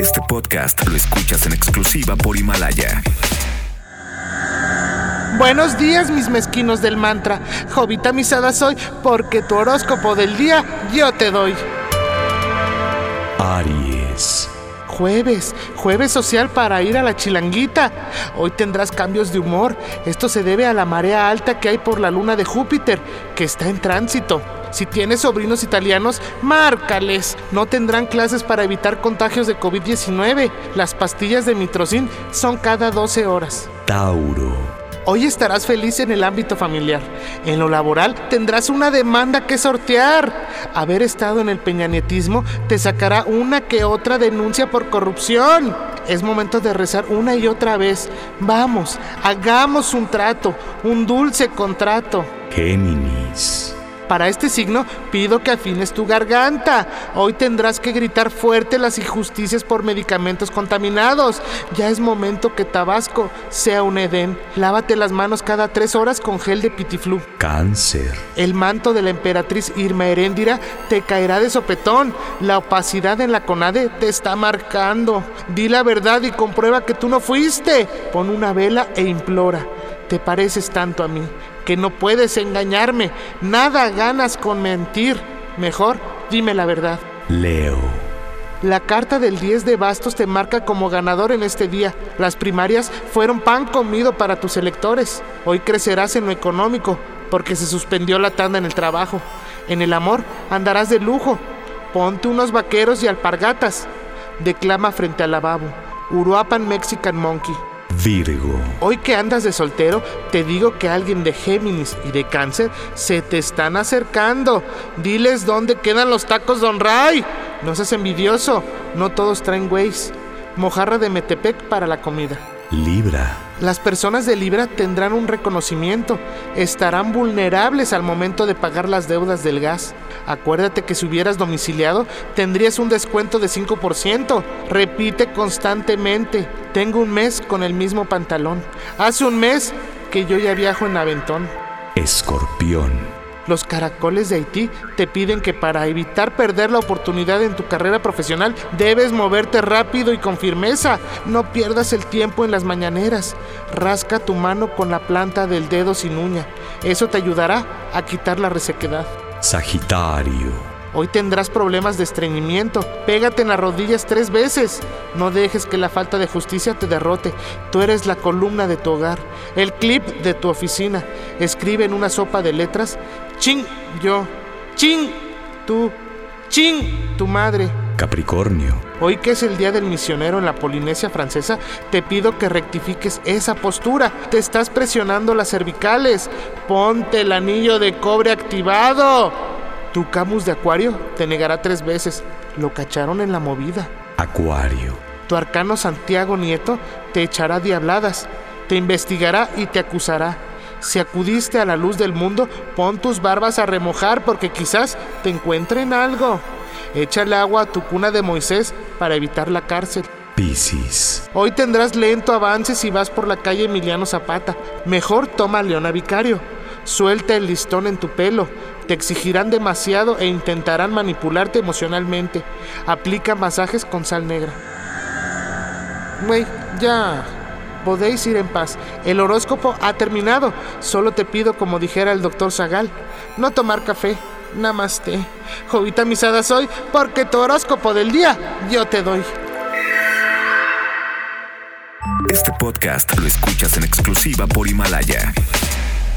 Este podcast lo escuchas en exclusiva por Himalaya. Buenos días, mis mezquinos del mantra. Jovita misada soy, porque tu horóscopo del día yo te doy. Aries. Jueves, jueves social para ir a la chilanguita. Hoy tendrás cambios de humor. Esto se debe a la marea alta que hay por la luna de Júpiter, que está en tránsito. Si tienes sobrinos italianos, márcales. No tendrán clases para evitar contagios de COVID-19. Las pastillas de mitrocin son cada 12 horas. Tauro. Hoy estarás feliz en el ámbito familiar. En lo laboral tendrás una demanda que sortear. Haber estado en el peñanetismo te sacará una que otra denuncia por corrupción. Es momento de rezar una y otra vez. Vamos, hagamos un trato, un dulce contrato. Géminis. Para este signo pido que afines tu garganta. Hoy tendrás que gritar fuerte las injusticias por medicamentos contaminados. Ya es momento que Tabasco sea un Edén. Lávate las manos cada tres horas con gel de pitiflu. Cáncer. El manto de la emperatriz Irma Heréndira te caerá de sopetón. La opacidad en la CONADE te está marcando. Di la verdad y comprueba que tú no fuiste. Pon una vela e implora. Te pareces tanto a mí que no puedes engañarme. Nada ganas con mentir. Mejor dime la verdad. Leo. La carta del 10 de bastos te marca como ganador en este día. Las primarias fueron pan comido para tus electores. Hoy crecerás en lo económico porque se suspendió la tanda en el trabajo. En el amor andarás de lujo. Ponte unos vaqueros y alpargatas. Declama frente al lavabo. Uruapan Mexican Monkey. Virgo. Hoy que andas de soltero, te digo que alguien de Géminis y de Cáncer se te están acercando. Diles dónde quedan los tacos Don Ray. No seas envidioso, no todos traen güeyes. Mojarra de Metepec para la comida. Libra. Las personas de Libra tendrán un reconocimiento, estarán vulnerables al momento de pagar las deudas del gas. Acuérdate que si hubieras domiciliado, tendrías un descuento de 5%. Repite constantemente, tengo un mes con el mismo pantalón. Hace un mes que yo ya viajo en Aventón. Escorpión. Los caracoles de Haití te piden que para evitar perder la oportunidad en tu carrera profesional debes moverte rápido y con firmeza. No pierdas el tiempo en las mañaneras. Rasca tu mano con la planta del dedo sin uña. Eso te ayudará a quitar la resequedad. Sagitario. Hoy tendrás problemas de estreñimiento. Pégate en las rodillas tres veces. No dejes que la falta de justicia te derrote. Tú eres la columna de tu hogar, el clip de tu oficina. Escribe en una sopa de letras, ching yo, ching tú, ching tu madre. Capricornio. Hoy que es el Día del Misionero en la Polinesia Francesa, te pido que rectifiques esa postura. Te estás presionando las cervicales. Ponte el anillo de cobre activado. Tu Camus de Acuario te negará tres veces. Lo cacharon en la movida. Acuario. Tu arcano Santiago Nieto te echará diabladas, te investigará y te acusará. Si acudiste a la luz del mundo, pon tus barbas a remojar porque quizás te encuentren algo. Échale agua a tu cuna de Moisés para evitar la cárcel. Piscis. Hoy tendrás lento avance si vas por la calle Emiliano Zapata. Mejor toma Leona Vicario. Suelta el listón en tu pelo. Te exigirán demasiado e intentarán manipularte emocionalmente. Aplica masajes con sal negra. Güey, ya. Podéis ir en paz. El horóscopo ha terminado. Solo te pido, como dijera el doctor Zagal, no tomar café. Namaste. Jovita misada soy porque tu horóscopo del día yo te doy. Este podcast lo escuchas en exclusiva por Himalaya.